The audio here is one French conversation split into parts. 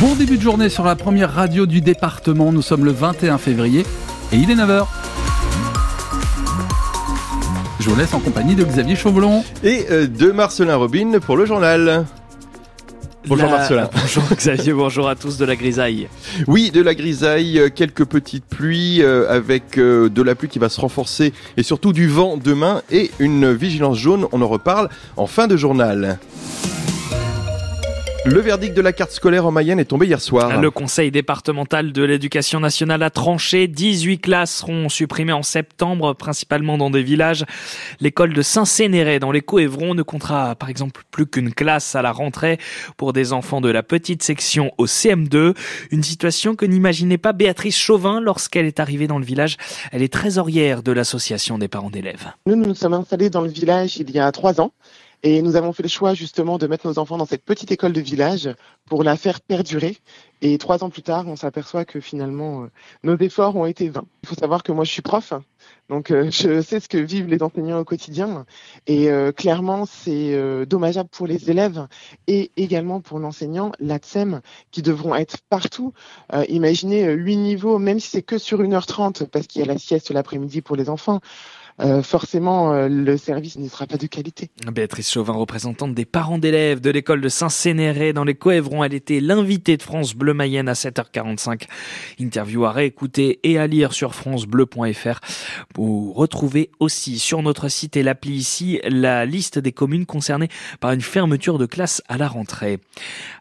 Bon début de journée sur la première radio du département. Nous sommes le 21 février et il est 9h. Je vous laisse en compagnie de Xavier Chauvelon. Et euh, de Marcelin Robin pour le journal. Bonjour La- Marcelin. Bonjour Xavier, bonjour à tous de la grisaille. Oui, de la grisaille, euh, quelques petites pluies euh, avec euh, de la pluie qui va se renforcer et surtout du vent demain et une vigilance jaune. On en reparle en fin de journal. Le verdict de la carte scolaire en Mayenne est tombé hier soir. Le conseil départemental de l'éducation nationale a tranché. 18 classes seront supprimées en septembre, principalement dans des villages. L'école de Saint-Cénéret dans les Coévrons ne comptera par exemple plus qu'une classe à la rentrée pour des enfants de la petite section au CM2. Une situation que n'imaginait pas Béatrice Chauvin lorsqu'elle est arrivée dans le village. Elle est trésorière de l'association des parents d'élèves. Nous, nous nous sommes installés dans le village il y a trois ans et nous avons fait le choix justement de mettre nos enfants dans cette petite école de village pour la faire perdurer. Et trois ans plus tard, on s'aperçoit que finalement, euh, nos efforts ont été vains. Il faut savoir que moi, je suis prof, donc euh, je sais ce que vivent les enseignants au quotidien. Et euh, clairement, c'est euh, dommageable pour les élèves et également pour l'enseignant, l'ATSEM, qui devront être partout. Euh, imaginez euh, huit niveaux, même si c'est que sur 1h30, parce qu'il y a la sieste l'après-midi pour les enfants. Euh, forcément, euh, le service ne sera pas de qualité. Béatrice Chauvin, représentante des parents d'élèves de l'école de Saint-Cénéret dans les Coévrons, elle était l'invitée de France Bleu Mayenne à 7h45. Interview à réécouter et à lire sur francebleu.fr. Vous retrouvez aussi sur notre site et l'appli ici la liste des communes concernées par une fermeture de classe à la rentrée.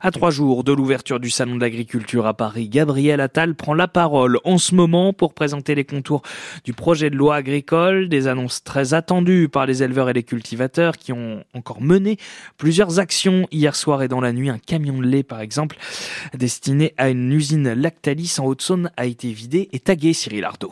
À trois jours de l'ouverture du Salon de l'agriculture à Paris, Gabriel Attal prend la parole en ce moment pour présenter les contours du projet de loi agricole, annonces très attendues par les éleveurs et les cultivateurs qui ont encore mené plusieurs actions hier soir et dans la nuit. Un camion de lait, par exemple, destiné à une usine Lactalis en Haute-Saône a été vidé et tagué Cyril Ardo.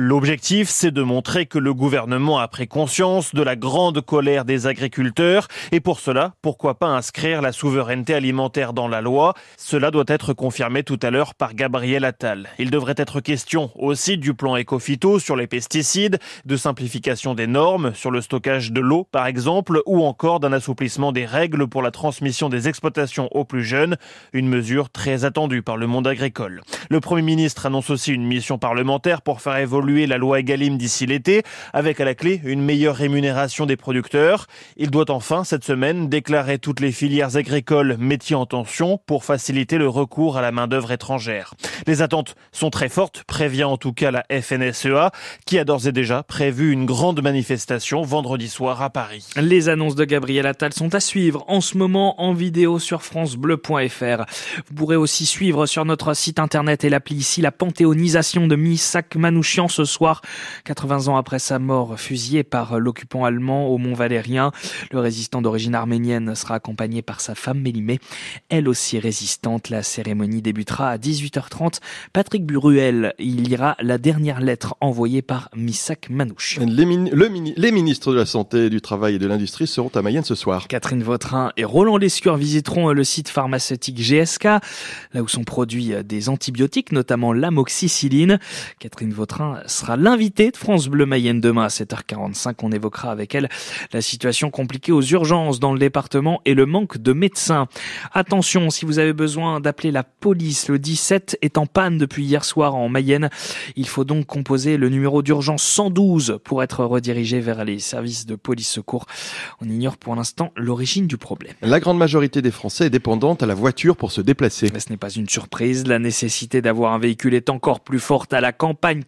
L'objectif, c'est de montrer que le gouvernement a pris conscience de la grande colère des agriculteurs et pour cela, pourquoi pas inscrire la souveraineté alimentaire dans la loi? Cela doit être confirmé tout à l'heure par Gabriel Attal. Il devrait être question aussi du plan Ecofito sur les pesticides, de simplification des normes sur le stockage de l'eau par exemple ou encore d'un assouplissement des règles pour la transmission des exploitations aux plus jeunes, une mesure très attendue par le monde agricole. Le Premier ministre annonce aussi une mission parlementaire pour faire évoluer la loi Egalim d'ici l'été, avec à la clé une meilleure rémunération des producteurs. Il doit enfin, cette semaine, déclarer toutes les filières agricoles métiers en tension pour faciliter le recours à la main-d'œuvre étrangère. Les attentes sont très fortes, prévient en tout cas la FNSEA, qui a d'ores et déjà prévu une grande manifestation vendredi soir à Paris. Les annonces de Gabriel Attal sont à suivre en ce moment en vidéo sur francebleu.fr. Vous pourrez aussi suivre sur notre site internet et l'appli ici la panthéonisation de Misak Manouchian ce soir, 80 ans après sa mort fusillé par l'occupant allemand au Mont Valérien. Le résistant d'origine arménienne sera accompagné par sa femme Mélimée, elle aussi résistante. La cérémonie débutera à 18h30. Patrick Buruel, lira la dernière lettre envoyée par. Les, le mini- les ministres de la Santé, du Travail et de l'Industrie seront à Mayenne ce soir. Catherine Vautrin et Roland Lescure visiteront le site pharmaceutique GSK, là où sont produits des antibiotiques, notamment l'amoxicilline. Catherine Vautrin sera l'invitée de France Bleu Mayenne demain à 7h45. On évoquera avec elle la situation compliquée aux urgences dans le département et le manque de médecins. Attention, si vous avez besoin d'appeler la police, le 17 est en panne depuis hier soir en Mayenne. Il faut donc composer le numéro d'urgence 112 pour être redirigé vers les services de police secours. On ignore pour l'instant l'origine du problème. La grande majorité des Français est dépendante à la voiture pour se déplacer. Mais ce n'est pas une surprise, la nécessité d'avoir un véhicule est encore plus forte à la campagne.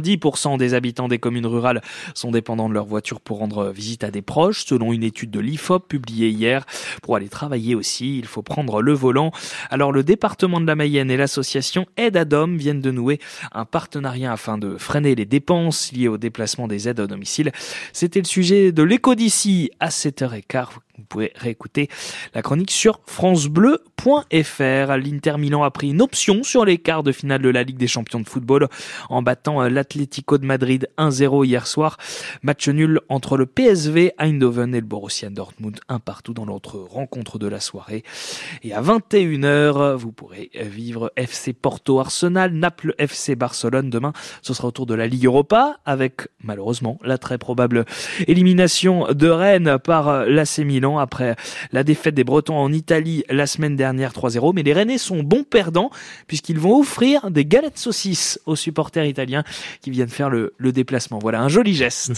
90% des habitants des communes rurales sont dépendants de leur voiture pour rendre visite à des proches, selon une étude de l'IFOP publiée hier. Pour aller travailler aussi, il faut prendre le volant. Alors le département de la Mayenne et l'association Aide à Dom viennent de nouer un partenariat afin de freiner les dépenses liées au déplacement des aides à domicile. C'était le sujet de l'écho d'ici à 7h15. Vous pouvez réécouter la chronique sur francebleu.fr. L'Inter Milan a pris une option sur les quarts de finale de la Ligue des champions de football en battant l'Atlético de Madrid 1-0 hier soir. Match nul entre le PSV Eindhoven et le Borussia Dortmund, un partout dans l'autre rencontre de la soirée. Et à 21h, vous pourrez vivre FC Porto Arsenal, Naples FC Barcelone. Demain, ce sera autour de la Ligue Europa avec malheureusement la très probable élimination de Rennes par l'AC Milan. Après la défaite des Bretons en Italie la semaine dernière 3-0. Mais les Rennais sont bons perdants puisqu'ils vont offrir des galettes saucisses aux supporters italiens qui viennent faire le déplacement. Voilà un joli geste.